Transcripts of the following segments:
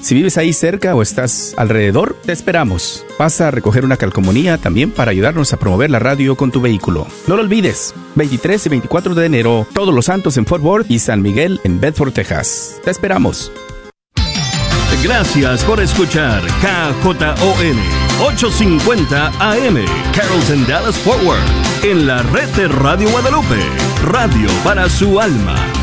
Si vives ahí cerca o estás alrededor, te esperamos. Pasa a recoger una calcomanía también para ayudarnos a promover la radio con tu vehículo. No lo olvides, 23 y 24 de enero, Todos los Santos en Fort Worth y San Miguel en Bedford, Texas. Te esperamos. Gracias por escuchar KJON 850 AM, Carrollton Dallas Forward, en la red de Radio Guadalupe, radio para su alma.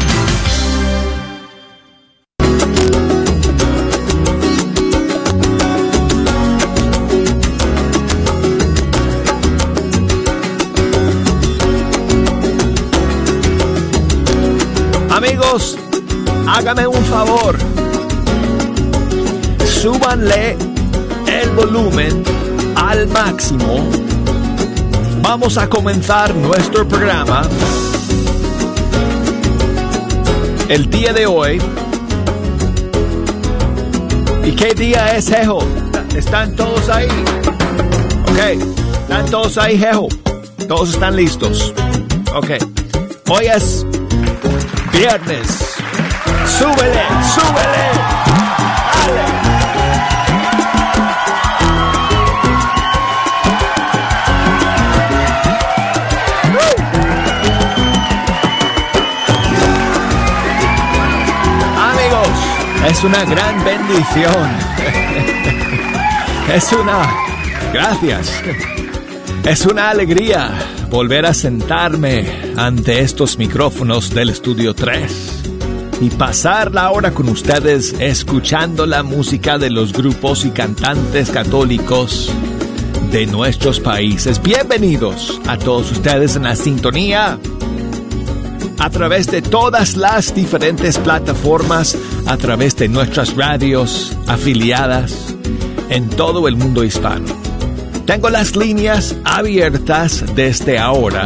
Hágame un favor. Súbanle el volumen al máximo. Vamos a comenzar nuestro programa. El día de hoy. ¿Y qué día es, Jejo? ¿Están todos ahí? Ok. ¿Están todos ahí, Jejo? Todos están listos. Ok. Hoy es viernes. Súbele, súbele. Amigos, es una gran bendición. Es una... Gracias. Es una alegría volver a sentarme ante estos micrófonos del estudio 3 y pasar la hora con ustedes escuchando la música de los grupos y cantantes católicos de nuestros países. Bienvenidos a todos ustedes en la sintonía a través de todas las diferentes plataformas, a través de nuestras radios afiliadas en todo el mundo hispano. Tengo las líneas abiertas desde ahora.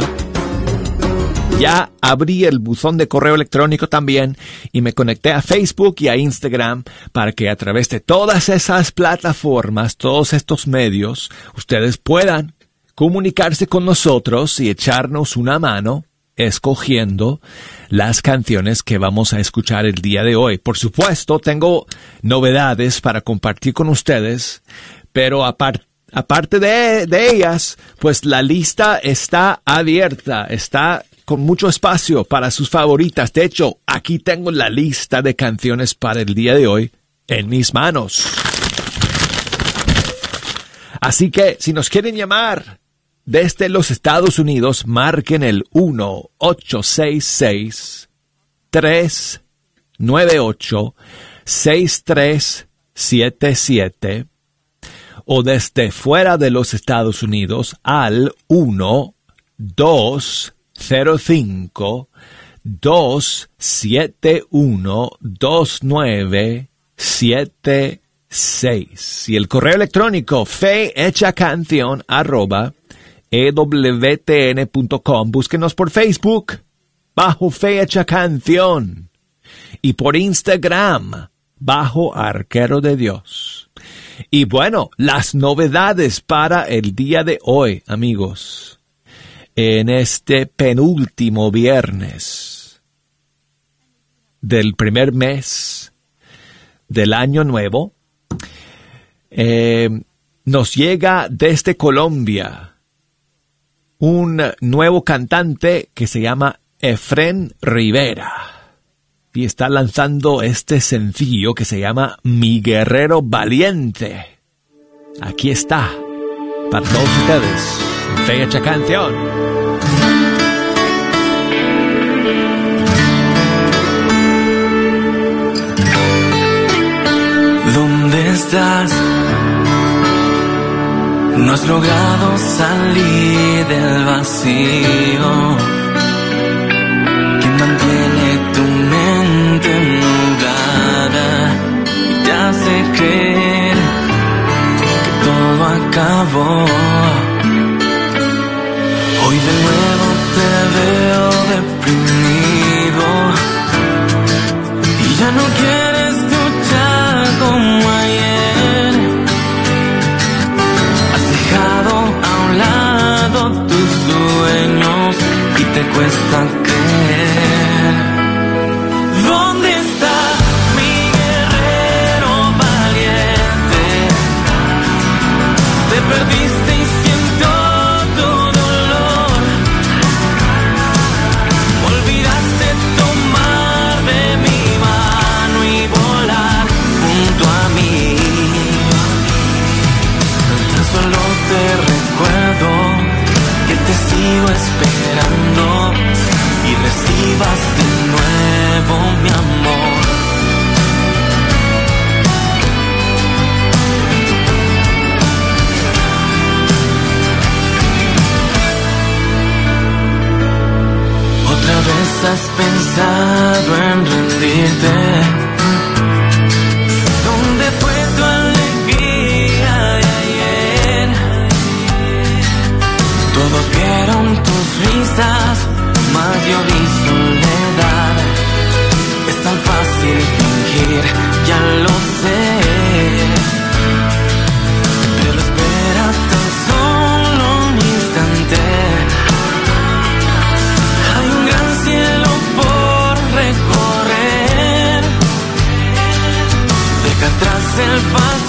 Ya abrí el buzón de correo electrónico también y me conecté a Facebook y a Instagram para que a través de todas esas plataformas, todos estos medios, ustedes puedan comunicarse con nosotros y echarnos una mano escogiendo las canciones que vamos a escuchar el día de hoy. Por supuesto, tengo novedades para compartir con ustedes, pero aparte de, de, ellas, pues la lista está abierta, está con mucho espacio para sus favoritas. De hecho, aquí tengo la lista de canciones para el día de hoy en mis manos. Así que si nos quieren llamar desde los Estados Unidos, marquen el 1-866-398-6377 o desde fuera de los Estados Unidos al 1 205 271 2976 y el correo electrónico fe hecha canción arroba ewtn.com. Búsquenos por Facebook bajo Fe Hecha Canción y por Instagram bajo Arquero de Dios. Y bueno, las novedades para el día de hoy, amigos. En este penúltimo viernes del primer mes del año nuevo, eh, nos llega desde Colombia un nuevo cantante que se llama Efren Rivera. Y está lanzando este sencillo que se llama Mi Guerrero Valiente. Aquí está, para todos ustedes, fecha canción. ¿Dónde estás? No has logrado salir del vacío que mantiene tu mente nublada y te hace creer que todo acabó. Hoy de nuevo te veo deprimido y ya no quieres luchar como ayer. Has dejado a un lado tus sueños y te cuesta nuevo mi amor. Otra vez has pensado en rendirte. ¿Dónde fue tu alegría ayer? Todos vieron tus risas, más yo vi fácil fingir, ya lo sé. Pero espera tan solo un instante. Hay un gran cielo por recorrer. Deja atrás el paso.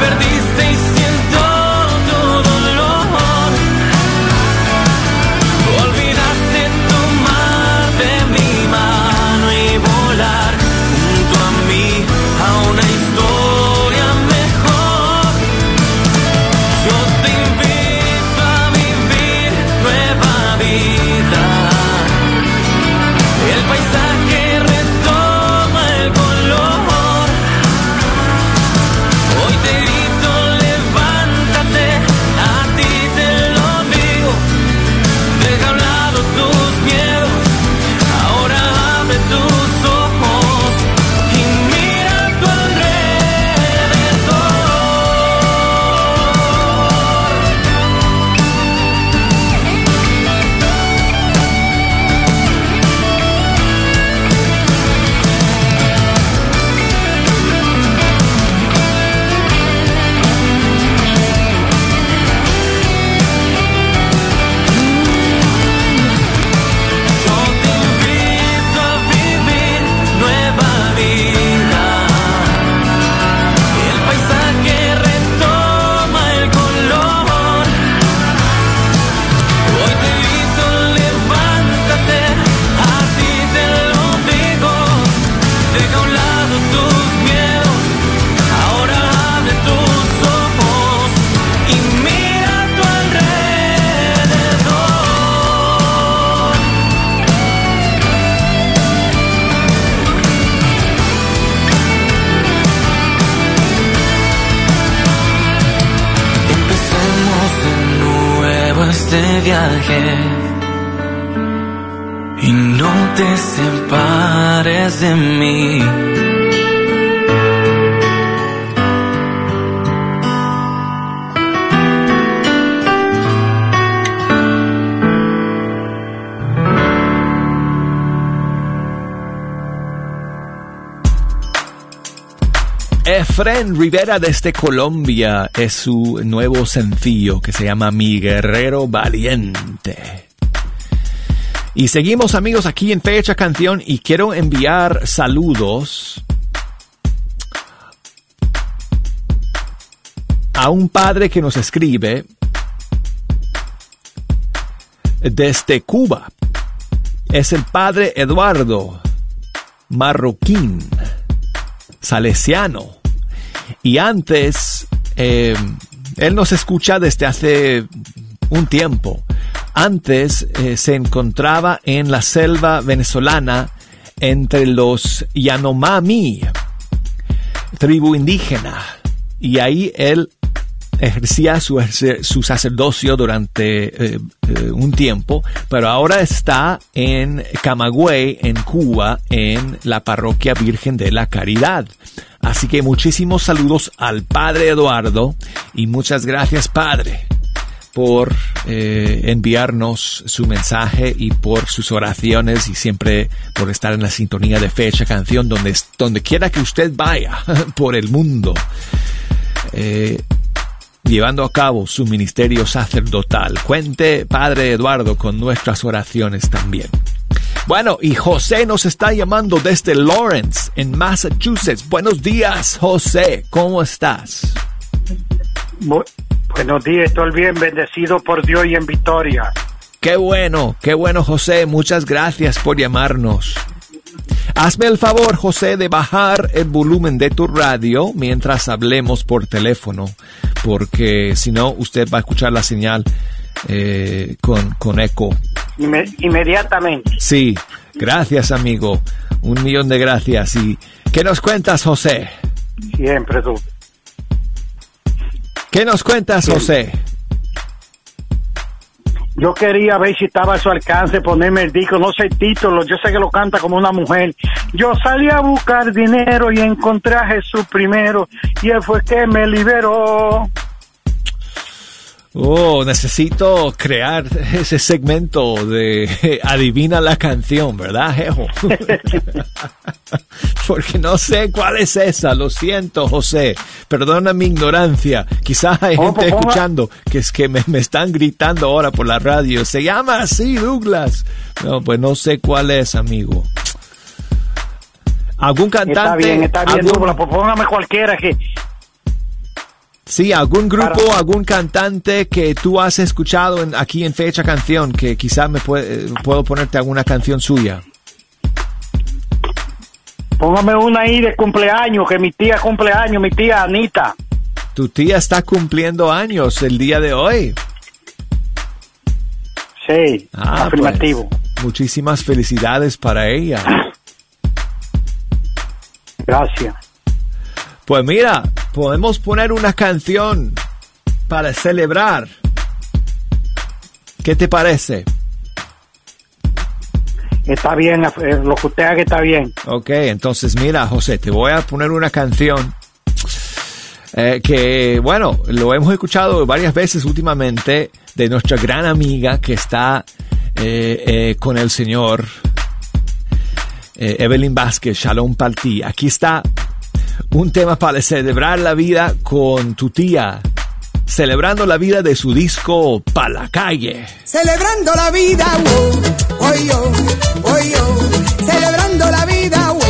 Te Efren Rivera desde Colombia es su nuevo sencillo que se llama Mi Guerrero Valiente. Y seguimos amigos aquí en Fecha Canción y quiero enviar saludos a un padre que nos escribe desde Cuba. Es el padre Eduardo Marroquín salesiano. Y antes, eh, él nos escucha desde hace un tiempo. Antes eh, se encontraba en la selva venezolana entre los Yanomami, tribu indígena. Y ahí él ejercía su, su sacerdocio durante eh, un tiempo, pero ahora está en Camagüey, en Cuba, en la parroquia Virgen de la Caridad. Así que muchísimos saludos al Padre Eduardo y muchas gracias Padre por eh, enviarnos su mensaje y por sus oraciones y siempre por estar en la sintonía de fecha canción donde, donde quiera que usted vaya por el mundo. Eh, llevando a cabo su ministerio sacerdotal. Cuente, Padre Eduardo, con nuestras oraciones también. Bueno, y José nos está llamando desde Lawrence, en Massachusetts. Buenos días, José. ¿Cómo estás? Bu- buenos días, estoy bien bendecido por Dios y en victoria. Qué bueno, qué bueno, José. Muchas gracias por llamarnos. Hazme el favor, José, de bajar el volumen de tu radio mientras hablemos por teléfono, porque si no, usted va a escuchar la señal eh, con, con eco. Inme- inmediatamente. Sí, gracias, amigo. Un millón de gracias. ¿Y qué nos cuentas, José? Siempre tú. ¿Qué nos cuentas, José? Yo quería ver si estaba a su alcance ponerme el disco, no sé el título, yo sé que lo canta como una mujer. Yo salí a buscar dinero y encontré a Jesús primero y él fue que me liberó. Oh, necesito crear ese segmento de adivina la canción, ¿verdad, Jejo? Porque no sé cuál es esa, lo siento, José. Perdona mi ignorancia. Quizás hay gente escuchando que es que me, me están gritando ahora por la radio. Se llama así, Douglas. No, pues no sé cuál es, amigo. ¿Algún cantante? Está bien, está bien, algún- Douglas, pues póngame cualquiera que Sí, algún grupo, Para- algún cantante que tú has escuchado en- aquí en Fecha Canción, que quizás me puede- eh, puedo ponerte alguna canción suya. póngame una ahí de cumpleaños, que mi tía cumpleaños, mi tía Anita. Tu tía está cumpliendo años el día de hoy. Sí, Ah, afirmativo. pues, muchísimas felicidades para ella. Gracias. Pues mira, podemos poner una canción para celebrar. ¿Qué te parece? Está bien, eh, lo que usted haga está bien. Ok, entonces mira, José, te voy a poner una canción eh, que, bueno, lo hemos escuchado varias veces últimamente de nuestra gran amiga que está eh, eh, con el señor Evelyn Vázquez, Shalom Palti. Aquí está un tema para celebrar la vida con tu tía, celebrando la vida de su disco Pa' la calle. Celebrando la vida, wow, oy, yo, oy, yo. Celebrando la vida, wey,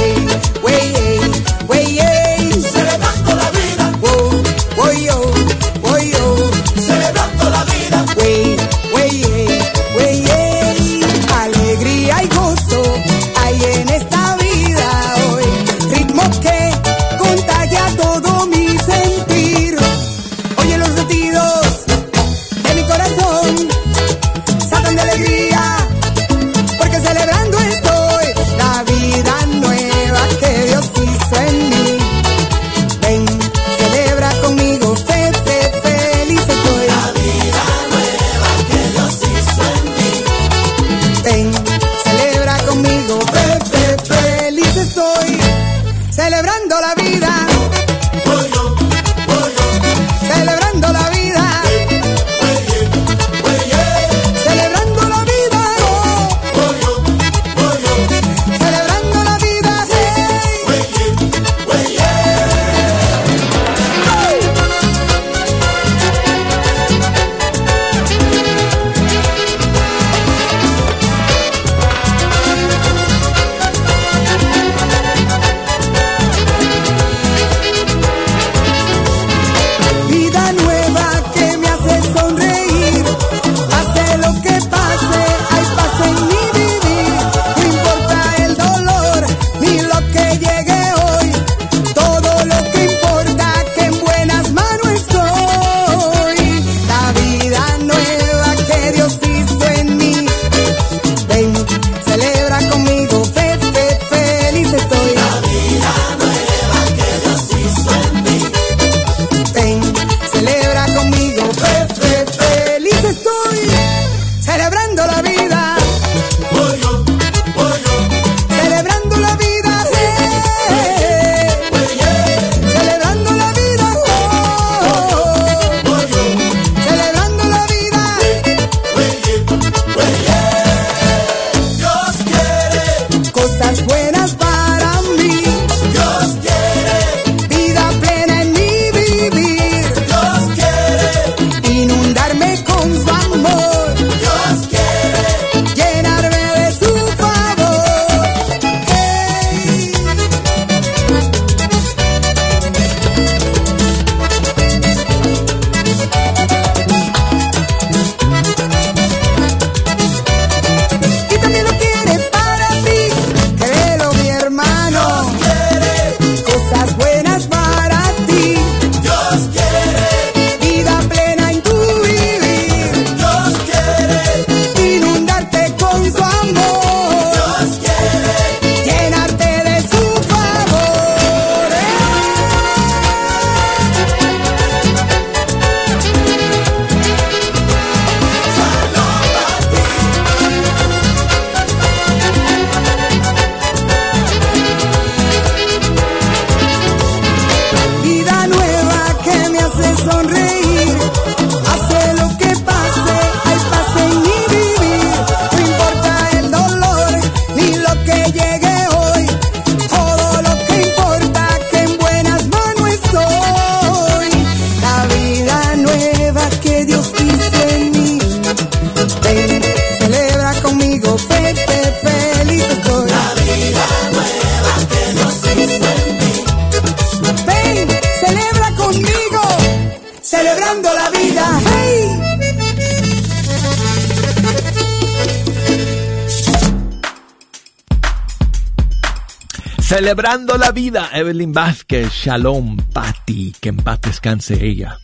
Celebrando la vida, Evelyn Vázquez, Shalom, Patti, que en paz descanse ella.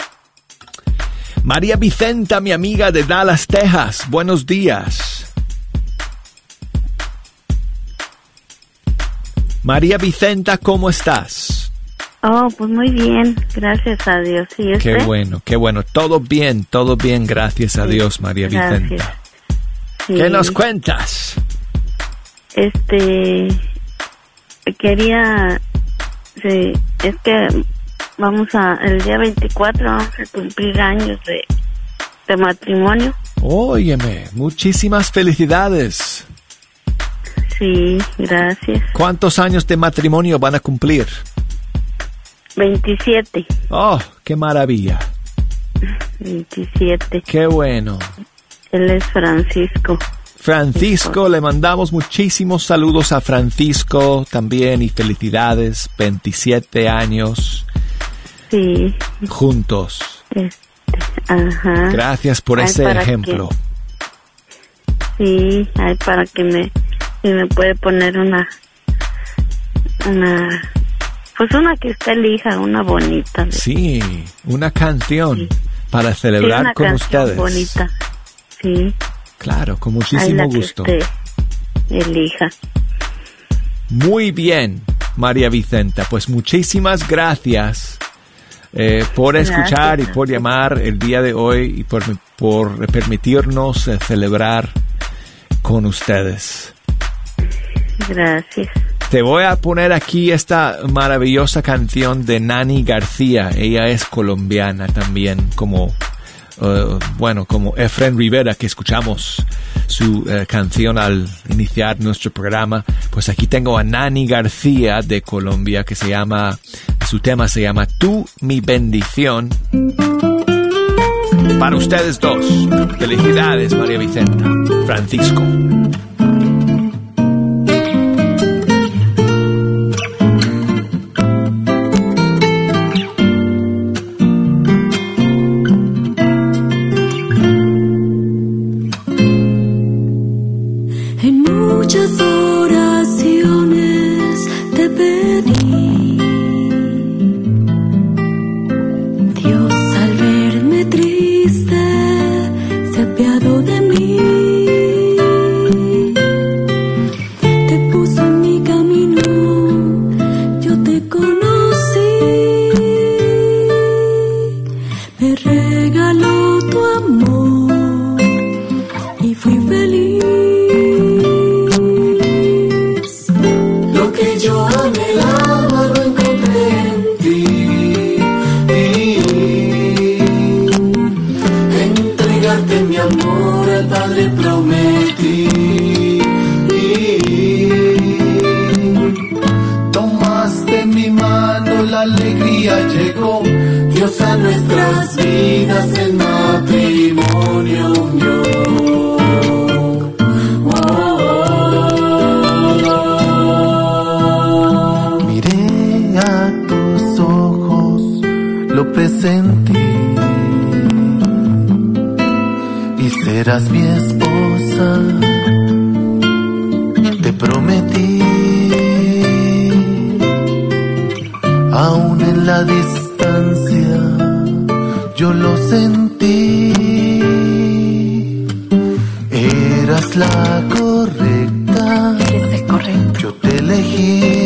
María Vicenta, mi amiga de Dallas, Texas, buenos días. María Vicenta, ¿cómo estás? Oh, pues muy bien, gracias a Dios. ¿Y Qué bueno, qué bueno. Todo bien, todo bien, gracias a Sí, Dios, María gracias. Vicenta. Sí. ¿Qué nos cuentas? Este, quería, sí, es que vamos a, el día 24 vamos a cumplir años de, de matrimonio. Óyeme, muchísimas felicidades. Sí, gracias. ¿Cuántos años de matrimonio van a cumplir? 27, Oh, qué maravilla. 27. Qué bueno. Él es Francisco. Francisco, le mandamos muchísimos saludos a Francisco también y felicidades. 27 años Sí, juntos. este, ajá. Gracias por Ay, ese ¿para ejemplo. Sí, ay, para que me, si me puede poner una, una, pues una que usted elija, una bonita. de- Sí, una canción Sí. para Sí, celebrar una con canción ustedes. bonita. Sí, Claro, con muchísimo la que gusto. usted elija. Muy bien, María Vicenta. Pues muchísimas gracias eh, por Gracias escuchar y por llamar el día de hoy y por, por permitirnos eh, celebrar con ustedes. Gracias. Te voy a poner aquí esta maravillosa canción de Nani García. Ella es colombiana también, como, eh, bueno, como Efren Rivera, que escuchamos su eh, canción al iniciar nuestro programa. Pues aquí tengo a Nani García de Colombia, que se llama, su tema se llama Tú, mi bendición. Para ustedes dos. Felicidades, María Vicenta. Francisco. Eras la correcta. Yo te elegí.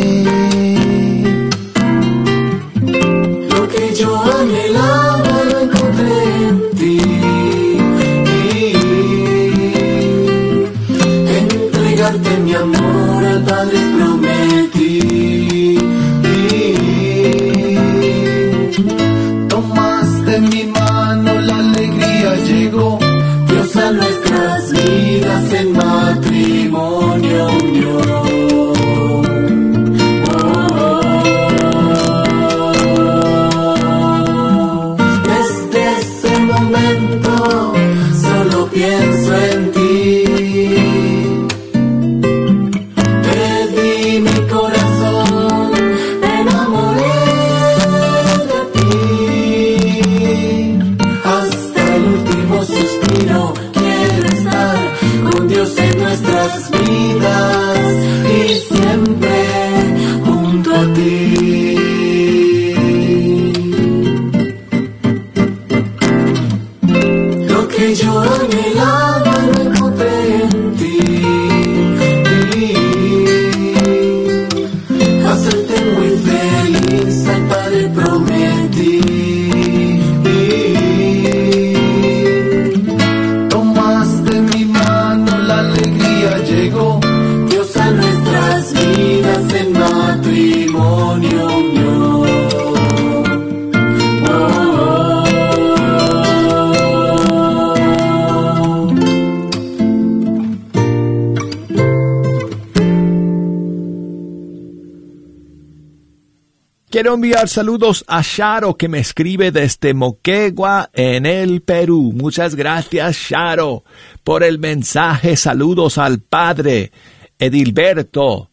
Enviar saludos a Sharo que me escribe desde Moquegua en el Perú. Muchas gracias Sharo por el mensaje. Saludos al padre Edilberto.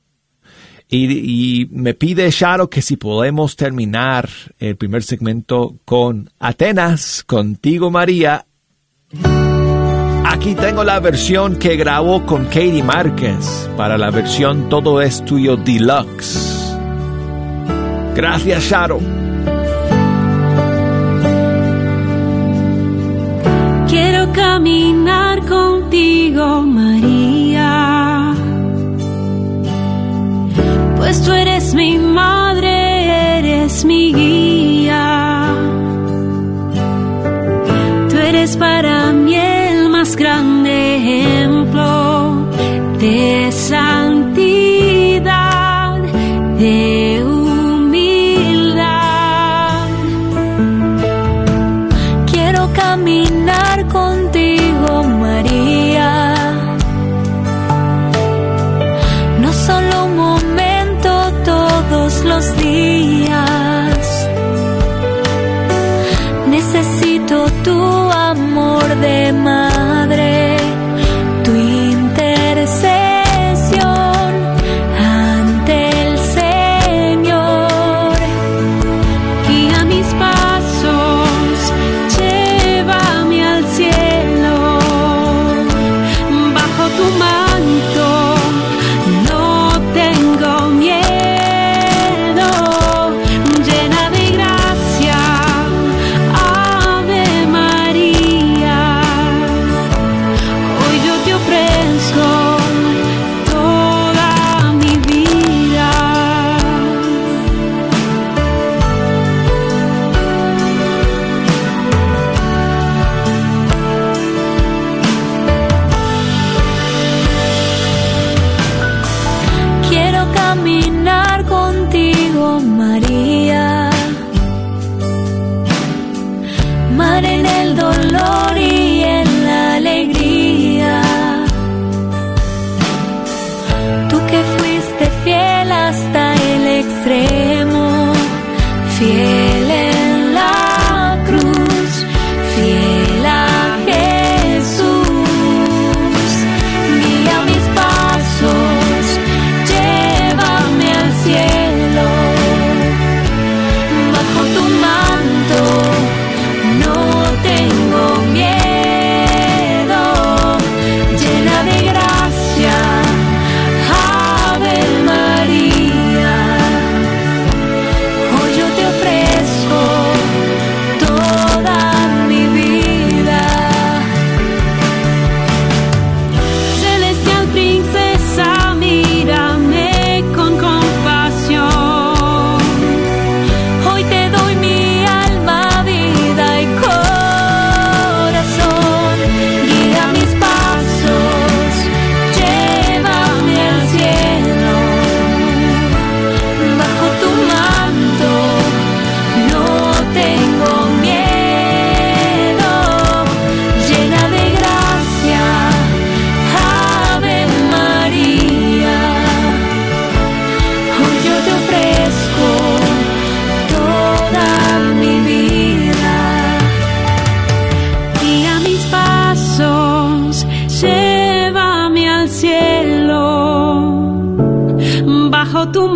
Y, me pide Sharo que si podemos terminar el primer segmento con Atenas, contigo María. Aquí tengo la versión que grabó con Katie Márquez para la versión Todo es tuyo deluxe. Gracias, Sharo. Quiero caminar contigo, María. Pues tú eres mi madre, eres mi guía. Tú eres para mí el más grande Bajo tu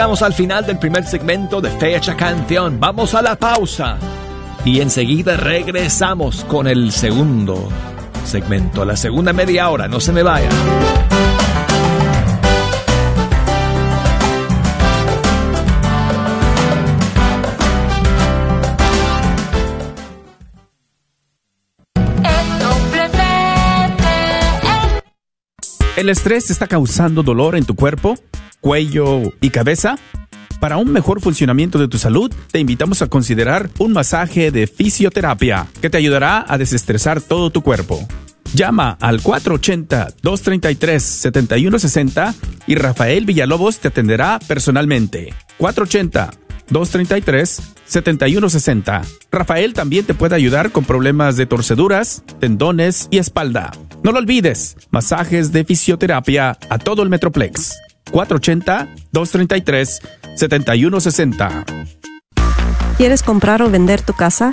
llegamos al final del primer segmento de Fecha Canción. Vamos a la pausa y enseguida regresamos con el segundo segmento, la segunda media hora. No se me vaya. ¿El estrés está causando dolor en tu cuerpo? Cuello y cabeza? Para un mejor funcionamiento de tu salud, te invitamos a considerar un masaje de fisioterapia que te ayudará a desestresar todo tu cuerpo. Llama al 480-233-7160 y Rafael Villalobos te atenderá personalmente. 480-233-7160. Rafael también te puede ayudar con problemas de torceduras, tendones y espalda. No lo olvides, masajes de fisioterapia a todo el Metroplex. 480-233-7160. ¿Quieres comprar o vender tu casa?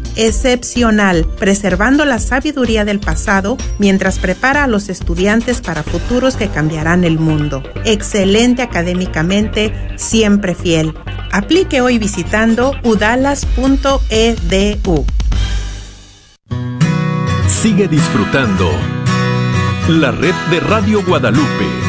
excepcional, preservando la sabiduría del pasado mientras prepara a los estudiantes para futuros que cambiarán el mundo. Excelente académicamente, siempre fiel. Aplique hoy visitando udalas.edu. Sigue disfrutando la red de Radio Guadalupe.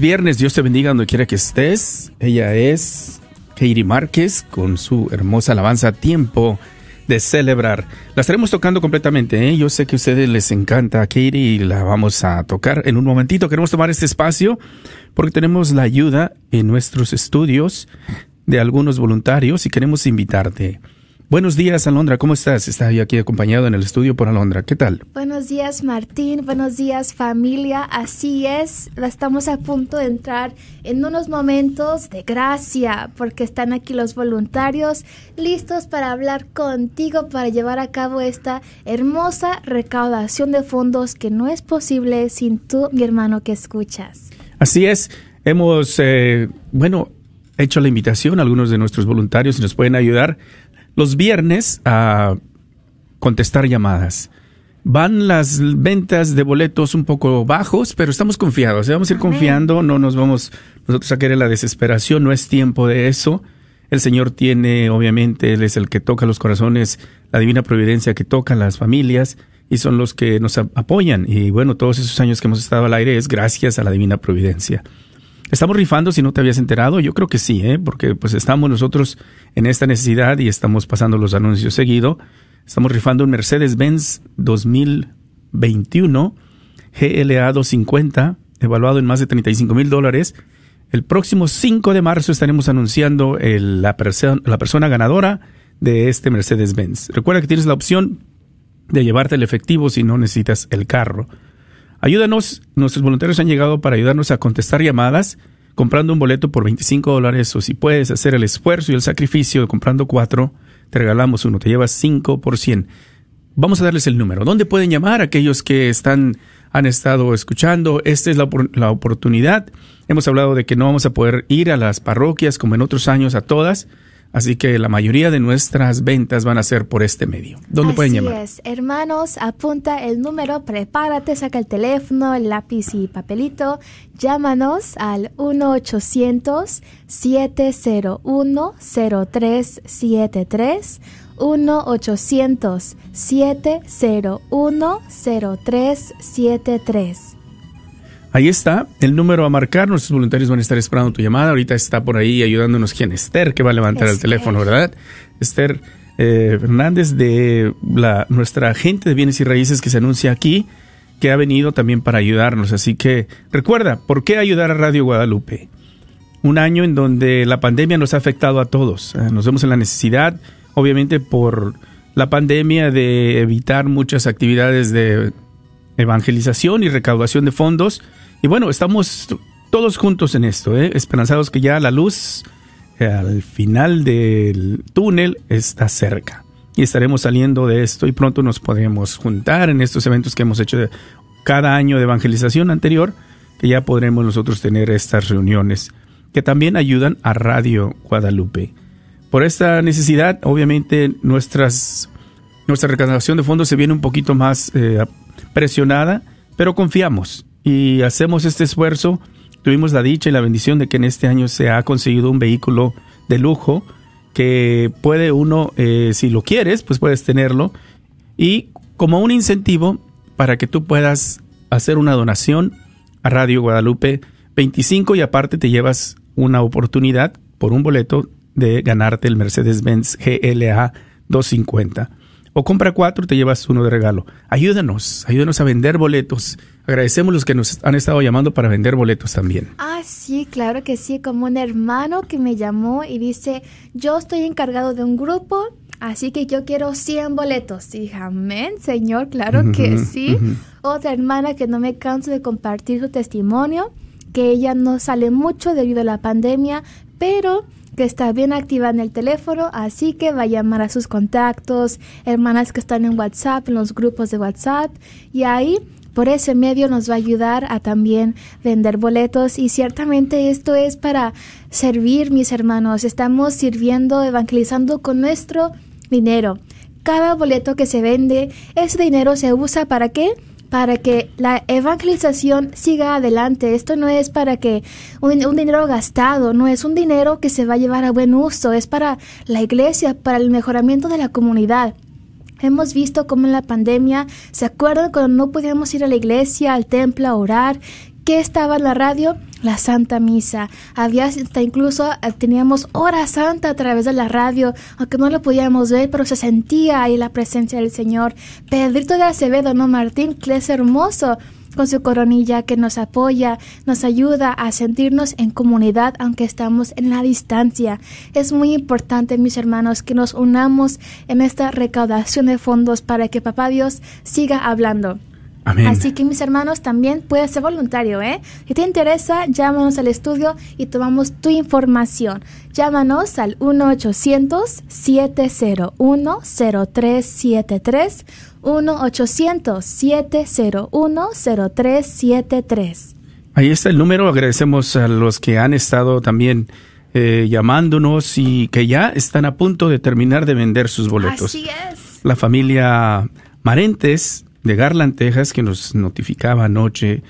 Viernes, Dios te bendiga donde quiera que estés. Ella es Katie Márquez con su hermosa alabanza Tiempo de celebrar. La estaremos tocando completamente, ¿eh? Yo sé que a ustedes les encanta Katie y la vamos a tocar en un momentito. Queremos tomar este espacio porque tenemos la ayuda en nuestros estudios de algunos voluntarios y queremos invitarte. Buenos días, Alondra, ¿cómo estás? Está aquí acompañado en el estudio por Alondra. ¿Qué tal? Buenos días Martín, buenos días familia, así es, estamos a punto de entrar en unos momentos de gracia porque están aquí los voluntarios listos para hablar contigo para llevar a cabo esta hermosa recaudación de fondos que no es posible sin tú, mi hermano que escuchas. Así es, hemos, eh, bueno, hecho la invitación a algunos de nuestros voluntarios y nos pueden ayudar los viernes a contestar llamadas. Van las ventas de boletos un poco bajos, pero estamos confiados. ¿eh? Vamos a ir confiando, no nos vamos nosotros a querer la desesperación, no es tiempo de eso. El Señor tiene, obviamente, Él es el que toca los corazones, la divina providencia que toca las familias y son los que nos ap- apoyan. Y bueno, todos esos años que hemos estado al aire es gracias a la divina providencia. Estamos rifando, si no te habías enterado, yo creo que sí, ¿eh? porque pues estamos nosotros en esta necesidad y estamos pasando los anuncios seguido. Estamos rifando un Mercedes-Benz 2021 GLA 250, evaluado en más de 35 mil dólares. El próximo 5 de marzo estaremos anunciando el- la, la persona ganadora de este Mercedes-Benz. Recuerda que tienes la opción de llevarte el efectivo si no necesitas el carro. Ayúdanos, nuestros voluntarios han llegado para ayudarnos a contestar llamadas comprando un boleto por 25 dólares o si puedes hacer el esfuerzo y el sacrificio de comprando cuatro, te regalamos uno, te llevas 5 por 100. Vamos a darles el número. ¿Dónde pueden llamar aquellos que están han estado escuchando? Esta es la, la oportunidad. Hemos hablado de que no vamos a poder ir a las parroquias como en otros años a todas, así que la mayoría de nuestras ventas van a ser por este medio. ¿Dónde pueden Así llamar? es, hermanos, apunta el número, prepárate, saca el teléfono, el lápiz y papelito, llámanos al 1-800-701-0373, 1-800-701-0373. Ahí está el número a marcar. Nuestros voluntarios van a estar esperando tu llamada. Ahorita está por ahí ayudándonos quien Esther, que va a levantar el teléfono, ¿verdad? Esther eh, Fernández de la, nuestra agente de bienes y raíces que se anuncia aquí, que ha venido también para ayudarnos. Así que recuerda, ¿por qué ayudar a Radio Guadalupe? Un año en donde la pandemia nos ha afectado a todos. Eh, Nos vemos en la necesidad, obviamente por la pandemia, de evitar muchas actividades de evangelización y recaudación de fondos. Y bueno, estamos todos juntos en esto, ¿eh? esperanzados que ya la luz eh, al final del túnel está cerca. Y estaremos saliendo de esto y pronto nos podremos juntar en estos eventos que hemos hecho de- cada año de evangelización anterior, que ya podremos nosotros tener estas reuniones que también ayudan a Radio Guadalupe. Por esta necesidad, obviamente, nuestras, nuestra recaudación de fondos se viene un poquito más eh, presionada, pero confiamos y hacemos este esfuerzo. Tuvimos la dicha y la bendición de que en este año se ha conseguido un vehículo de lujo que puede uno, eh, si lo quieres, pues puedes tenerlo. Y como un incentivo para que tú puedas hacer una donación a Radio Guadalupe 25 y aparte te llevas una oportunidad por un boleto de ganarte el Mercedes-Benz GLA 250. O compra cuatro te llevas uno de regalo. Ayúdanos, ayúdanos a vender boletos. Agradecemos los que nos han estado llamando para vender boletos también. Ah, sí, claro que sí, como un hermano que me llamó y dice, yo estoy encargado de un grupo, así que yo quiero 100 boletos. Y dije, amén, Señor, claro que sí. Otra hermana que no me canso de compartir su testimonio, que ella no sale mucho debido a la pandemia, pero que está bien activa en el teléfono, así que va a llamar a sus contactos, hermanas que están en WhatsApp, en los grupos de WhatsApp, y ahí por ese medio nos va a ayudar a también vender boletos y ciertamente esto es para servir, mis hermanos. Estamos sirviendo, evangelizando con nuestro dinero. Cada boleto que se vende, ese dinero se usa para qué? Para que la evangelización siga adelante. Esto no es para que un, un dinero gastado, no es un dinero que se va a llevar a buen uso, es para la iglesia, para el mejoramiento de la comunidad. Hemos visto cómo en la pandemia, ¿se acuerdan cuando no podíamos ir a la iglesia, al templo a orar? ¿Qué estaba en la radio? La Santa Misa. Había hasta incluso eh, teníamos hora santa a través de la radio, aunque no lo podíamos ver, pero se sentía ahí la presencia del Señor. Pedrito de Acevedo, ¿no, Martín? Que es hermoso con su coronilla que nos apoya, nos ayuda a sentirnos en comunidad aunque estamos en la distancia. Es muy importante, mis hermanos, que nos unamos en esta recaudación de fondos para que Papá Dios siga hablando. Amén. Así que mis hermanos también puedes ser voluntario, ¿eh? Si te interesa, llámanos al estudio y tomamos tu información. Llámanos al 1-800-701-0373, 1-800-701-0373. Ahí está el número. Agradecemos a los que han estado también eh, llamándonos y que ya están a punto de terminar de vender sus boletos. Así es. La familia Marentes de Garland, Texas, que nos notificaba anoche,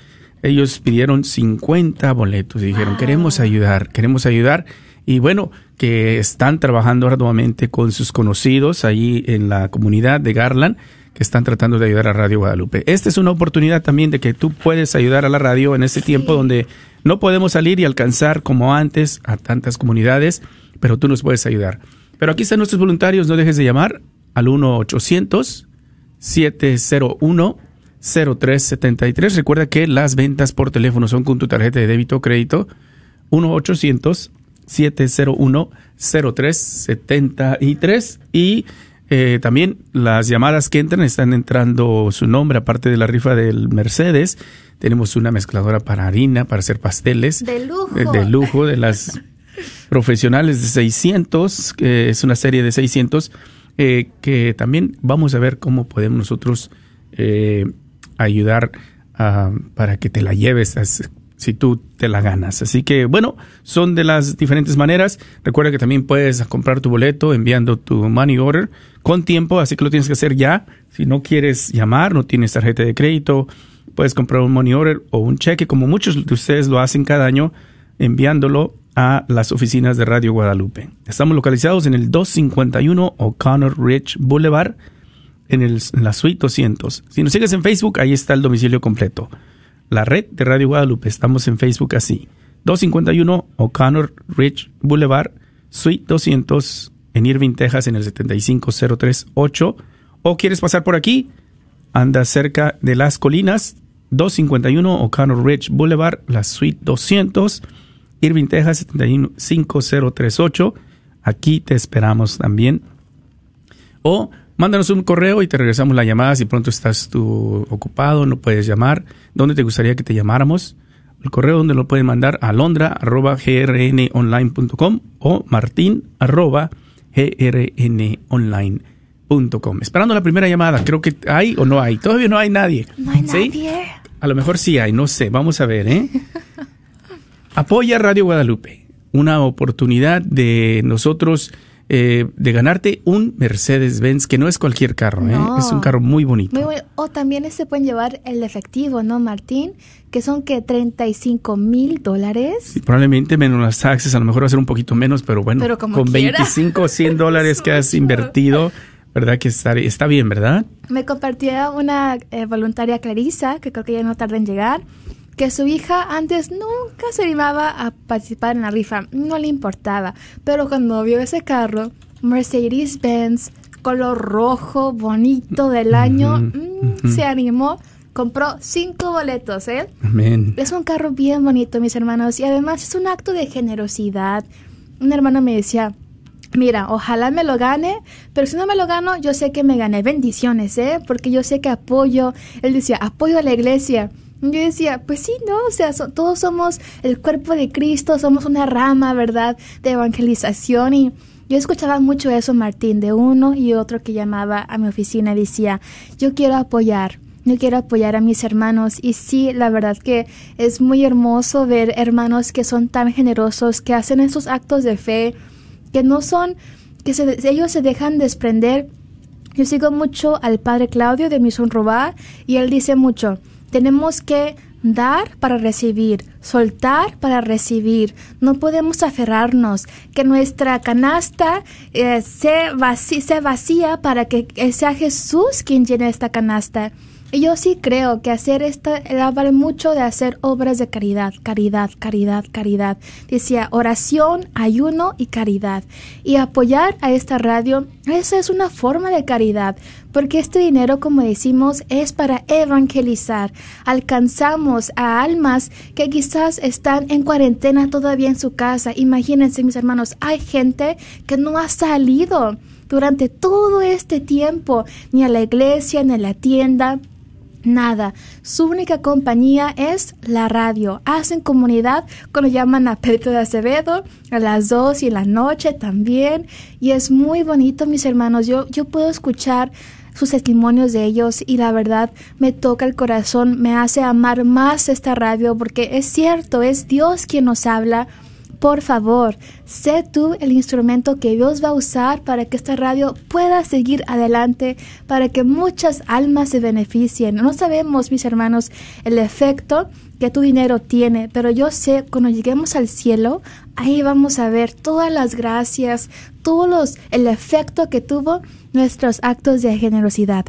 ellos pidieron 50 boletos y dijeron, queremos ayudar, queremos ayudar. Y bueno, que están trabajando arduamente con sus conocidos ahí en la comunidad de Garland que están tratando de ayudar a Radio Guadalupe. Esta es una oportunidad también de que tú puedes ayudar a la radio en este tiempo donde no podemos salir y alcanzar como antes a tantas comunidades, pero tú nos puedes ayudar. Pero aquí están nuestros voluntarios, no dejes de llamar al 1-800-701-0373. Recuerda que las ventas por teléfono son con tu tarjeta de débito o crédito. 1-800-701-0373 y eh, también las llamadas que entran están entrando su nombre, aparte de la rifa del Mercedes. Tenemos una mezcladora para harina, para hacer pasteles. De lujo. eh, de lujo, de las profesionales de 600, que es una serie de 600, eh, que también vamos a ver cómo podemos nosotros eh, ayudar para que te la lleves si tú te la ganas. Así que, bueno, son de las diferentes maneras. Recuerda que también puedes comprar tu boleto enviando tu money order con tiempo, así que lo tienes que hacer ya. Si no quieres llamar, no tienes tarjeta de crédito, puedes comprar un money order o un cheque, como muchos de ustedes lo hacen cada año, enviándolo a las oficinas de Radio Guadalupe. Estamos localizados en el 251 O'Connor Ridge Boulevard, en, el, en la suite 200. Si nos sigues en Facebook, ahí está el domicilio completo. La red de Radio Guadalupe, estamos en Facebook así. 251 O'Connor Ridge Boulevard, suite 200 en Irving, Texas, en el 75038. O quieres pasar por aquí, anda cerca de las colinas, 251 O'Connor Ridge Boulevard, la suite 200, Irving, Texas, 75038. Aquí te esperamos también. O mándanos un correo y te regresamos la llamada si pronto estás tú ocupado, no puedes llamar. ¿Dónde te gustaría que te llamáramos? El correo donde lo pueden mandar a londra.grnonline.com o martin arroba grnonline.com. Esperando la primera llamada, creo que hay o no hay. Todavía no hay nadie. No hay ¿Sí? nadie. A lo mejor sí hay, no sé. Vamos a ver, ¿eh? Apoya Radio Guadalupe. Una oportunidad de nosotros eh, de ganarte un Mercedes-Benz, que no es cualquier carro, ¿eh? Es un carro muy bonito. Muy bueno. O también se pueden llevar el efectivo, ¿no, Martín? Que son que 35 mil dólares. Y probablemente menos las taxes, a lo mejor va a ser un poquito menos, pero bueno, Pero con quiera. 25 o 100 dólares que has invertido, ¿verdad? Que está, está bien, ¿verdad? Me compartía una eh, voluntaria Clarisa, que creo que ya no tarda en llegar, que su hija antes nunca se animaba a participar en la rifa, no le importaba, pero cuando vio ese carro, Mercedes-Benz, color rojo, bonito del año, mm, se animó, compró cinco boletos, ¿eh? Amén. Es un carro bien bonito, mis hermanos, y además es un acto de generosidad. Un hermano me decía, mira, ojalá me lo gane, pero si no me lo gano, yo sé que me gané bendiciones, ¿eh? Porque yo sé que apoyo, él decía, apoyo a la iglesia. Yo decía, pues sí, ¿no? O sea, so- todos somos el cuerpo de Cristo, somos una rama, ¿verdad? De evangelización y yo escuchaba mucho eso, Martín, de uno y otro que llamaba a mi oficina y decía, yo quiero apoyar, yo quiero apoyar a mis hermanos y sí, la verdad que es muy hermoso ver hermanos que son tan generosos, que hacen esos actos de fe, que no son, que se- ellos se dejan desprender. Yo sigo mucho al padre Claudio de Misión Robá y él dice mucho, tenemos que dar para recibir, soltar para recibir. No podemos aferrarnos, que nuestra canasta eh, se, vací- se vacía para que eh, sea Jesús quien llene esta canasta. Yo sí creo que hacer esta, eh, vale mucho de hacer obras de caridad, caridad, caridad, caridad. Decía oración, ayuno y caridad. Y apoyar a esta radio, esa es una forma de caridad, porque este dinero, como decimos, es para evangelizar. Alcanzamos a almas que quizás están en cuarentena todavía en su casa. Imagínense, mis hermanos, hay gente que no ha salido durante todo este tiempo, ni a la iglesia, ni a la tienda, Nada. Su única compañía es la radio. Hacen comunidad cuando llaman a Pedro de Acevedo a las dos y en la noche también. Y es muy bonito, mis hermanos. Yo, yo puedo escuchar sus testimonios de ellos y la verdad me toca el corazón, me hace amar más esta radio porque es cierto, es Dios quien nos habla por favor, sé tú el instrumento que Dios va a usar para que esta radio pueda seguir adelante, para que muchas almas se beneficien. No sabemos, mis hermanos, el efecto que tu dinero tiene, pero yo sé cuando lleguemos al cielo, ahí vamos a ver todas las gracias, todos los, el efecto que tuvo nuestros actos de generosidad.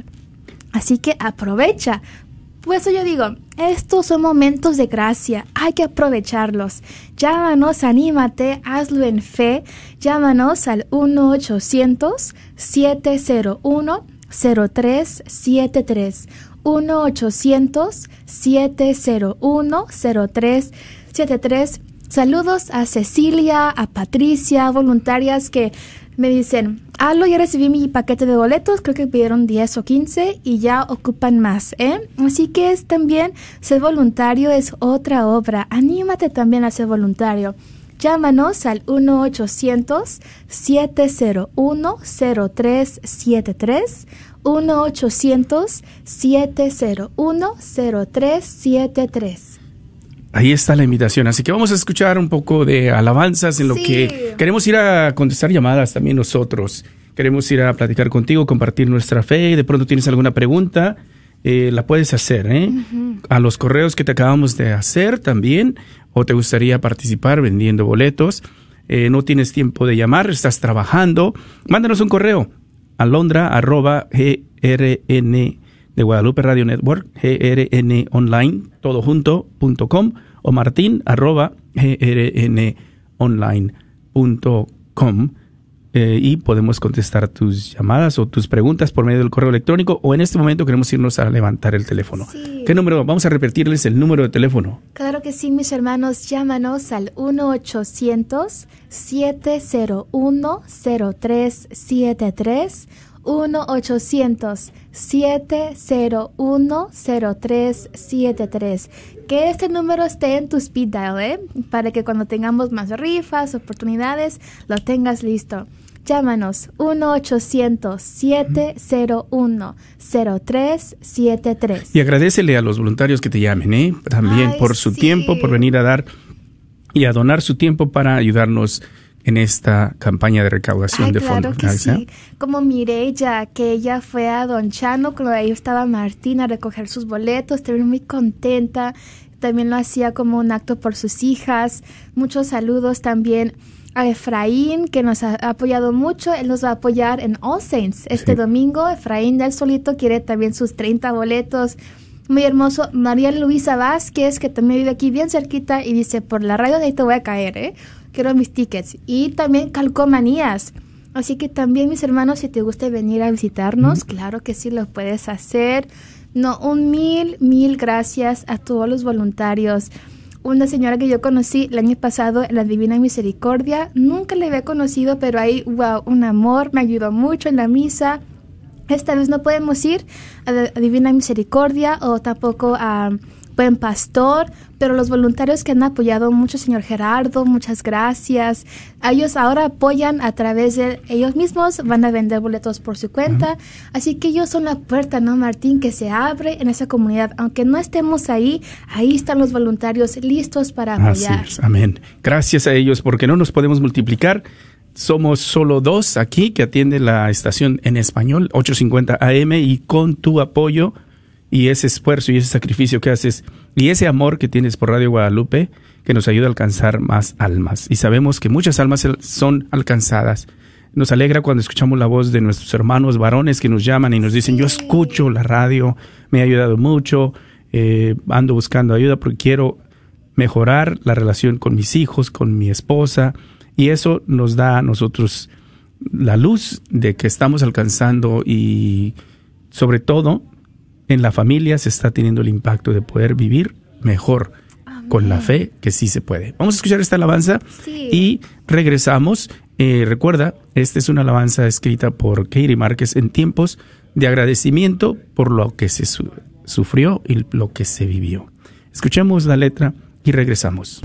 Así que aprovecha. Por eso yo digo, estos son momentos de gracia, hay que aprovecharlos. Llámanos, anímate, hazlo en fe. Llámanos al 1-800-701-0373. 1-800-701-0373. Saludos a Cecilia, a Patricia, voluntarias que me dicen, Aló, ya recibí mi paquete de boletos, creo que pidieron 10 o 15 y ya ocupan más, ¿eh? Así que es también, ser voluntario es otra obra. Anímate también a ser voluntario. Llámanos al 1-800-701-0373. 1-800-701-0373. Ahí está la invitación. Así que vamos a escuchar un poco de alabanzas en lo Sí. que queremos ir a contestar llamadas también nosotros. Queremos ir a platicar contigo, compartir nuestra fe. De pronto tienes alguna pregunta, eh, la puedes hacer, ¿eh? A los correos que te acabamos de hacer también. O te gustaría participar vendiendo boletos. eh, no tienes tiempo de llamar, estás trabajando. Mándanos un correo. Alondra arroba grn de Guadalupe Radio Network, grn online, todo junto, punto com, o martín arroba grn online punto com, eh, y podemos contestar tus llamadas o tus preguntas por medio del correo electrónico o en este momento queremos irnos a levantar el teléfono. Sí. ¿Qué número? Vamos a repetirles el número de teléfono. Claro que sí, mis hermanos, llámanos al 1-800-701-0373. 1-800-701-0373. Que este número esté en tu speed dial, ¿eh? Para que cuando tengamos más rifas, oportunidades, lo tengas listo. Llámanos 1-800-701-0373. Y agradecele a los voluntarios que te llamen, ¿eh? También Ay, por su sí. tiempo, por venir a dar y a donar su tiempo para ayudarnos en esta campaña de recaudación Ay, de claro fondos. que sí. Como que ella fue a Don Chano, cuando ahí estaba Martín a recoger sus boletos, también muy contenta. También lo hacía como un acto por sus hijas. Muchos saludos también a Efraín, que nos ha apoyado mucho. Él nos va a apoyar en All Saints este domingo. Efraín del solito quiere también sus 30 boletos. Muy hermoso. María Luisa Vázquez, que también vive aquí bien cerquita y dice, por la radio de ahí te voy a caer, ¿eh? Quiero mis tickets. Y también Calcomanías. Así que también, mis hermanos, si te gusta venir a visitarnos, claro que sí lo puedes hacer. No, un mil, mil gracias a todos los voluntarios. Una señora que yo conocí el año pasado en la Divina Misericordia, nunca le había conocido, pero ahí, wow, un amor, me ayudó mucho en la misa. Esta vez no podemos ir a, la- Divina Misericordia o tampoco a Buen Pastor, pero los voluntarios que han apoyado mucho, señor Gerardo, muchas gracias. Ellos ahora apoyan a través de ellos mismos, van a vender boletos por su cuenta. Así que ellos son la puerta, ¿no, Martín? Que se abre en esa comunidad. Aunque no estemos ahí, ahí están los voluntarios listos para Así apoyar. es, amén. Gracias a ellos porque no nos podemos multiplicar. Somos solo dos aquí que atiende la estación en español, 850 AM, y con tu apoyo y ese esfuerzo y ese sacrificio que haces y ese amor que tienes por Radio Guadalupe, que nos ayuda a alcanzar más almas. Y sabemos que muchas almas son alcanzadas. Nos alegra cuando escuchamos la voz de nuestros hermanos varones que nos llaman y nos dicen, yo escucho la radio, me ha ayudado mucho, eh, ando buscando ayuda porque quiero mejorar la relación con mis hijos, con mi esposa, y eso nos da a nosotros la luz de que estamos alcanzando y sobre todo en la familia se está teniendo el impacto de poder vivir mejor con la fe que sí se puede. Vamos a escuchar esta alabanza Sí. y regresamos. Eh, recuerda, esta es una alabanza escrita por Katie Márquez en tiempos de agradecimiento por lo que se su- sufrió y lo que se vivió. Escuchemos la letra y regresamos.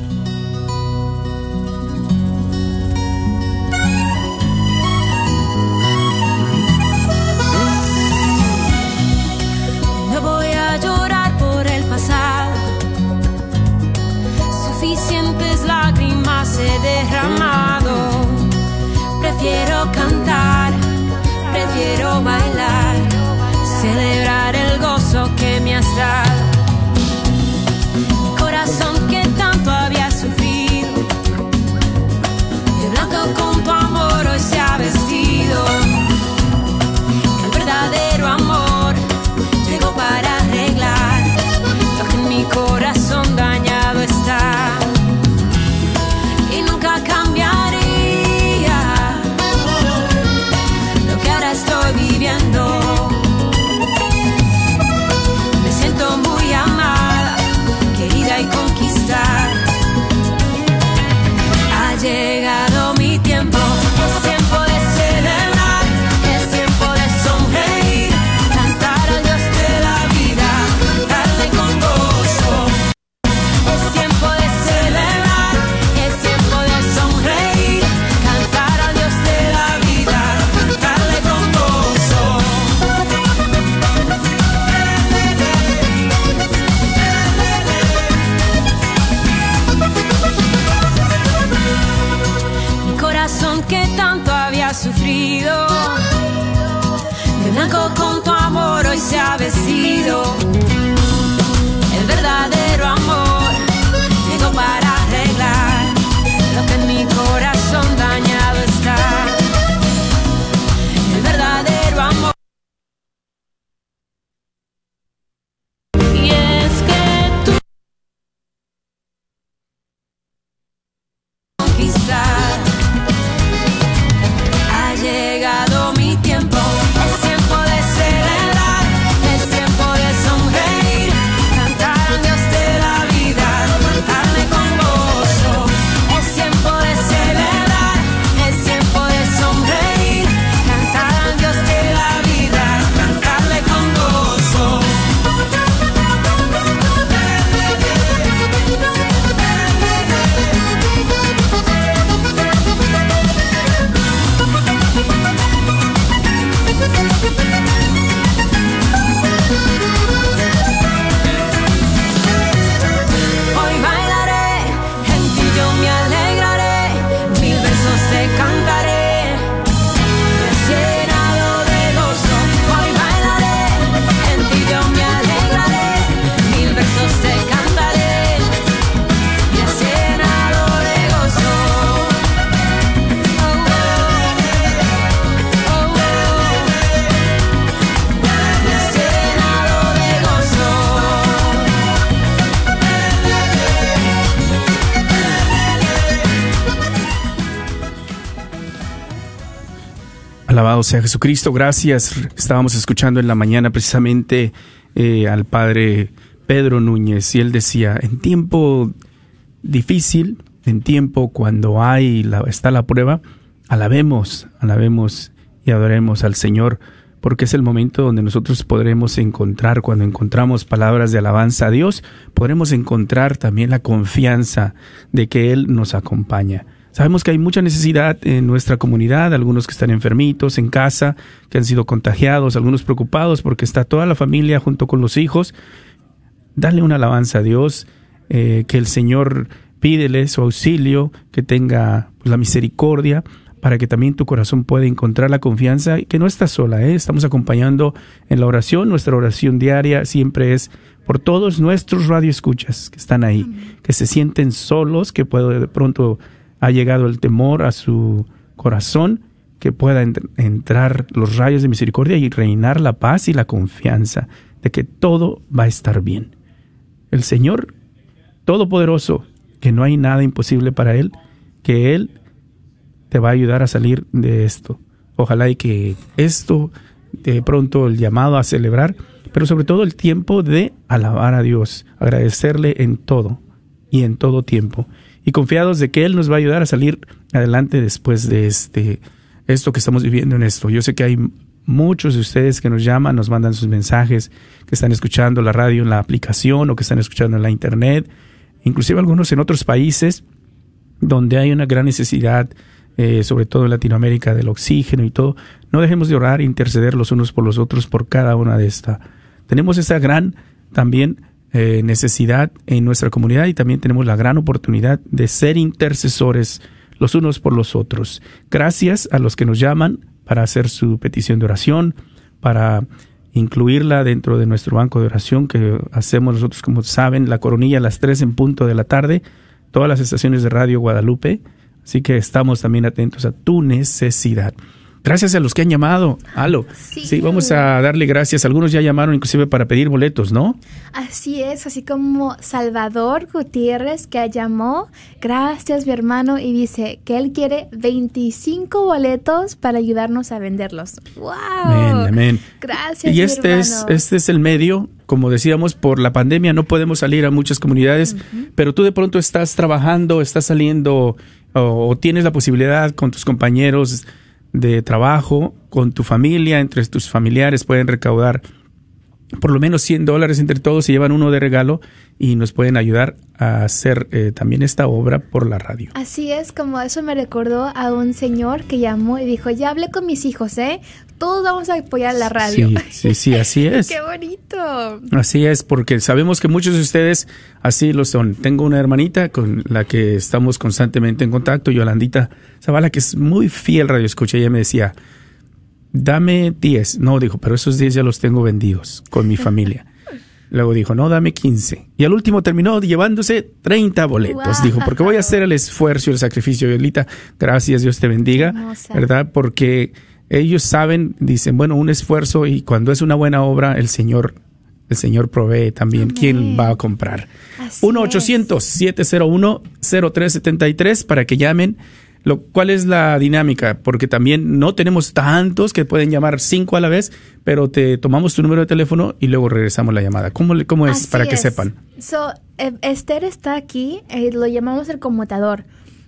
Alabado sea Jesucristo, gracias. Estábamos escuchando en la mañana precisamente eh, al padre Pedro Núñez y él decía, en tiempo difícil, en tiempo cuando hay está la prueba, alabemos, alabemos y adoremos al Señor, porque es el momento donde nosotros podremos encontrar, cuando encontramos palabras de alabanza a Dios, podremos encontrar también la confianza de que Él nos acompaña. Sabemos que hay mucha necesidad en nuestra comunidad, algunos que están enfermitos en casa, que han sido contagiados, algunos preocupados porque está toda la familia junto con los hijos. Dale una alabanza a Dios, eh, que el Señor pídele su auxilio, que tenga pues, la misericordia para que también tu corazón pueda encontrar la confianza y que no estás sola, ¿eh? estamos acompañando en la oración, nuestra oración diaria siempre es por todos nuestros radioescuchas que están ahí, que se sienten solos, que puede de pronto ha llegado el temor a su corazón, que pueda ent- entrar los rayos de misericordia y reinar la paz y la confianza de que todo va a estar bien. El Señor Todopoderoso, que no hay nada imposible para Él, que Él te va a ayudar a salir de esto. Ojalá y que esto, de pronto el llamado a celebrar, pero sobre todo el tiempo de alabar a Dios, agradecerle en todo y en todo tiempo. Y confiados de que Él nos va a ayudar a salir adelante después de este, esto que estamos viviendo en esto. Yo sé que hay muchos de ustedes que nos llaman, nos mandan sus mensajes, que están escuchando la radio en la aplicación o que están escuchando en la internet, inclusive algunos en otros países donde hay una gran necesidad, eh, sobre todo en Latinoamérica, del oxígeno y todo. No dejemos de orar e interceder los unos por los otros por cada una de estas. Tenemos esa gran también eh, necesidad en nuestra comunidad y también tenemos la gran oportunidad de ser intercesores los unos por los otros. Gracias a los que nos llaman para hacer su petición de oración, para incluirla dentro de nuestro banco de oración que hacemos nosotros, como saben, la coronilla a las 3 en punto de la tarde, todas las estaciones de Radio Guadalupe. Así que estamos también atentos a tu necesidad. Gracias a los que han llamado. Aló. Sí. vamos a darle gracias. Algunos ya llamaron inclusive para pedir boletos, ¿no? Así es, así como Salvador Gutiérrez que llamó, gracias mi hermano, y dice que él quiere 25 boletos para ayudarnos a venderlos. ¡Wow! Amén, amén. Gracias. Y mi este es, hermano. este es el medio, como decíamos, por la pandemia no podemos salir a muchas comunidades, pero tú de pronto estás trabajando, estás saliendo o, o tienes la posibilidad con tus compañeros de trabajo, con tu familia, entre tus familiares pueden recaudar por lo menos 100 dólares entre todos, se llevan uno de regalo y nos pueden ayudar a hacer eh, también esta obra por la radio. Así es, como eso me recordó a un señor que llamó y dijo, ya hablé con mis hijos, ¿eh? Todos vamos a apoyar la radio. Sí, sí, sí, así es. ¡Qué bonito! Así es, porque sabemos que muchos de ustedes así lo son. Tengo una hermanita con la que estamos constantemente en contacto, Yolandita Zavala, que es muy fiel radio escucha. Ella me decía, dame 10. No, dijo, pero esos 10 ya los tengo vendidos con mi familia. Luego dijo, no, dame 15. Y al último terminó llevándose 30 boletos. Wow. Dijo, porque voy a hacer el esfuerzo y el sacrificio. Yolita, gracias, Dios te bendiga. Hermosa. ¿Verdad? Porque ellos saben, dicen, bueno, un esfuerzo y cuando es una buena obra, el Señor, el Señor provee también quién va a comprar. 1-800-701-0373 para que llamen. Lo, ¿Cuál es la dinámica? Porque también no tenemos tantos que pueden llamar cinco a la vez, pero te tomamos tu número de teléfono y luego regresamos la llamada. ¿Cómo, cómo es? Así para que sepan. So, eh, Esther está aquí, eh, lo llamamos el conmutador.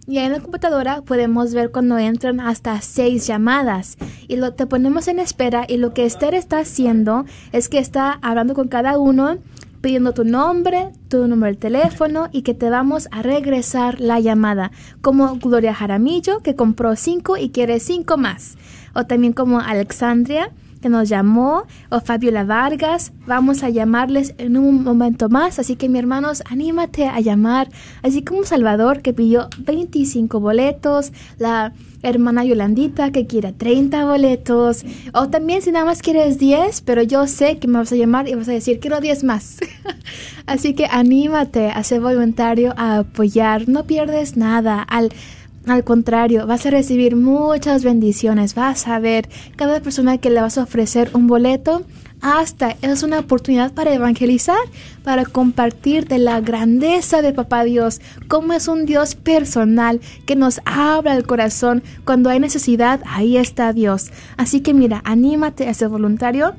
Y ahí en la computadora podemos ver cuando entran hasta seis llamadas. Y lo te ponemos en espera. Y lo que Esther está haciendo es que está hablando con cada uno, pidiendo tu nombre, tu número de teléfono y que te vamos a regresar la llamada. Como Gloria Jaramillo, que compró cinco y quiere cinco más. O también como Alexandria, que nos llamó, o Fabiola Vargas. Vamos a llamarles en un momento más, así que mi hermanos, anímate a llamar, así como Salvador, que pidió 25 boletos, la hermana Yolandita, que quiere 30 boletos, o también si nada más quieres 10, pero yo sé que me vas a llamar y vas a decir, quiero 10 más. así que anímate a ser voluntario, a apoyar, no pierdes nada, al al contrario, vas a recibir muchas bendiciones. Vas a ver cada persona que le vas a ofrecer un boleto. Hasta es una oportunidad para evangelizar, para compartir de la grandeza de Papá Dios, cómo es un Dios personal que nos habla el corazón. Cuando hay necesidad, ahí está Dios. Así que mira, anímate a ser voluntario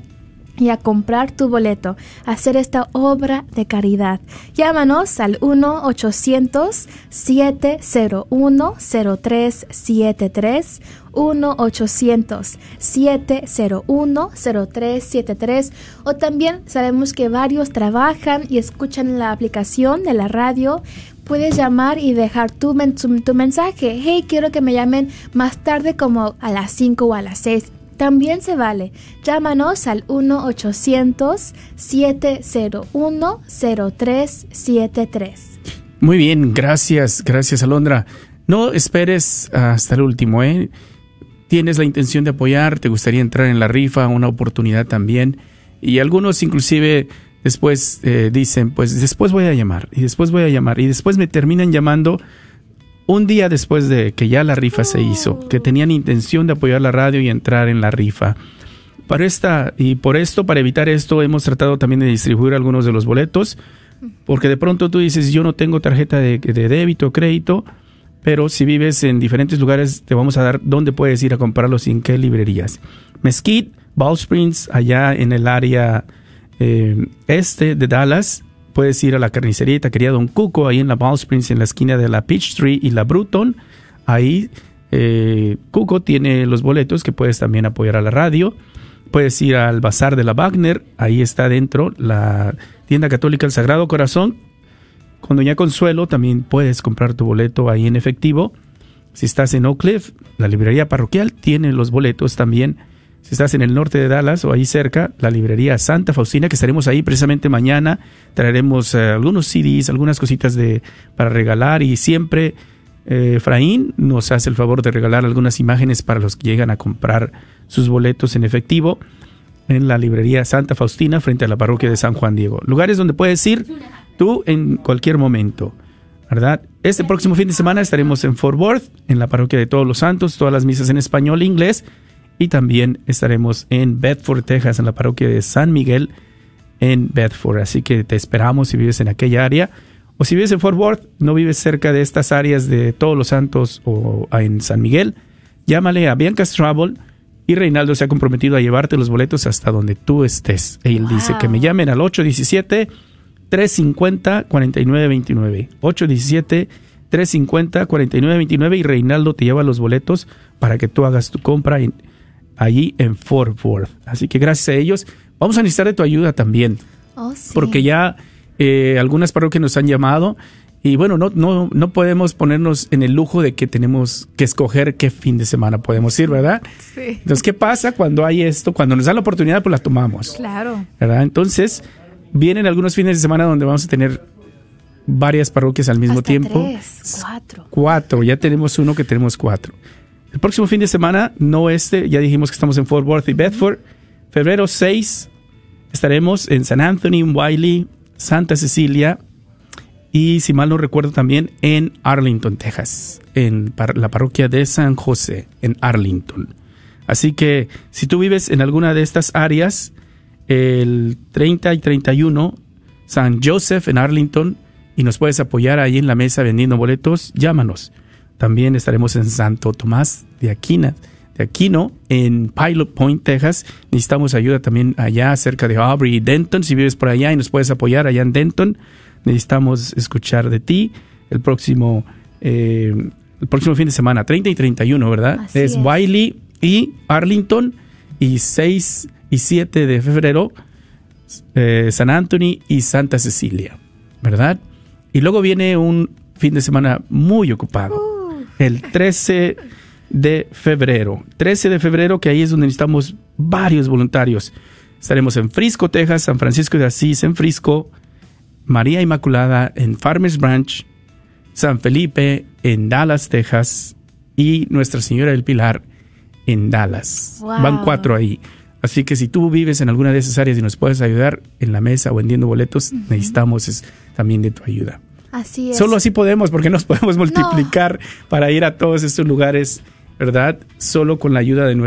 y a comprar tu boleto, a hacer esta obra de caridad. Llámanos al 1-800-701-0373. 1-800-701-0373 o también sabemos que varios trabajan y escuchan la aplicación de la radio puedes llamar y dejar tu, men- tu, mensaje hey quiero que me llamen más tarde como a las 5 o a las 6 también se vale. Llámanos al 1-800-701-0373. Muy bien, gracias, gracias Alondra. No esperes hasta el último, ¿eh? Tienes la intención de apoyar, te gustaría entrar en la rifa, una oportunidad también. Y algunos inclusive después eh, dicen, pues después voy a llamar, y después voy a llamar, y después me terminan llamando un día después de que ya la rifa se hizo, que tenían intención de apoyar la radio y entrar en la rifa. Para esta, y por esto, para evitar esto, hemos tratado también de distribuir algunos de los boletos, porque de pronto tú dices, yo no tengo tarjeta de, de débito o crédito, pero si vives en diferentes lugares, te vamos a dar dónde puedes ir a comprarlos y en qué librerías. Mesquite, Ball Springs, allá en el área eh, este de Dallas, puedes ir a la carnicería y taquería Don Cuco, ahí en la Ball Springs, en la esquina de la Peachtree y la Bruton. Ahí eh, Cuco tiene los boletos que puedes también apoyar a la radio. Puedes ir al Bazar de la Wagner, ahí está dentro la tienda católica El Sagrado Corazón. Con Doña Consuelo también puedes comprar tu boleto ahí en efectivo. Si estás en Oak Cliff, la librería parroquial tiene los boletos también. Si estás en el norte de Dallas o ahí cerca, la librería Santa Faustina, que estaremos ahí precisamente mañana. Traeremos eh, algunos CDs, algunas cositas de, para regalar y siempre eh, Efraín nos hace el favor de regalar algunas imágenes para los que llegan a comprar sus boletos en efectivo en la librería Santa Faustina frente a la parroquia de San Juan Diego. Lugares donde puedes ir tú en cualquier momento, ¿verdad? Este próximo fin de semana estaremos en Fort Worth, en la parroquia de Todos los Santos, todas las misas en español e inglés, y también estaremos en Bedford, Texas, en la parroquia de San Miguel en Bedford. Así que te esperamos si vives en aquella área. O si vives en Fort Worth, no vives cerca de estas áreas de Todos los Santos o en San Miguel, llámale a Bianca's Travel y Reinaldo se ha comprometido a llevarte los boletos hasta donde tú estés. Él dice que me llamen al 817-350-4929. 817-350-4929 y Reinaldo te lleva los boletos para que tú hagas tu compra en, allí en Fort Worth. Así que gracias a ellos vamos a necesitar de tu ayuda también, Oh, sí. porque ya eh, algunas parroquias nos han llamado y bueno, no, no, no podemos ponernos en el lujo de que tenemos que escoger qué fin de semana podemos ir, ¿verdad? Sí. Entonces, ¿qué pasa cuando hay esto? Cuando nos dan la oportunidad, pues la tomamos. Claro. ¿verdad? Entonces, vienen algunos fines de semana donde vamos a tener varias parroquias al mismo tiempo. Tres, cuatro. Cuatro, ya tenemos uno que tenemos cuatro. El próximo fin de semana, no este, ya dijimos que estamos en Fort Worth y Bedford. Febrero 6 estaremos en San Anthony, Wiley, Santa Cecilia y, si mal no recuerdo, también en Arlington, Texas, en la parroquia de San José, en Arlington. Así que si tú vives en alguna de estas áreas, el 30 y 31, San Joseph en Arlington, y nos puedes apoyar ahí en la mesa vendiendo boletos, llámanos. También estaremos en Santo Tomás de Aquina, de Aquino, en Pilot Point, Texas. Necesitamos ayuda también allá cerca de Aubrey y Denton. Si vives por allá y nos puedes apoyar allá en Denton, necesitamos escuchar de ti el próximo, eh, el próximo fin de semana, 30 y 31, ¿verdad? Así es es. Wiley y Arlington y 6 y 7 de febrero eh, San Anthony y Santa Cecilia, ¿verdad? Y luego viene un fin de semana muy ocupado, el 13 de febrero. 13 de febrero, que ahí es donde necesitamos varios voluntarios. Estaremos en Frisco, Texas, San Francisco de Asís en Frisco, María Inmaculada en Farmers Branch, San Felipe en Dallas, Texas y Nuestra Señora del Pilar en Dallas. Wow. Van cuatro ahí. Así que si tú vives en alguna de esas áreas y nos puedes ayudar en la mesa o vendiendo boletos, necesitamos es- también de tu ayuda. Así es. Solo así podemos, porque nos podemos multiplicar para ir a todos estos lugares, ¿verdad? Solo con la ayuda de nuestros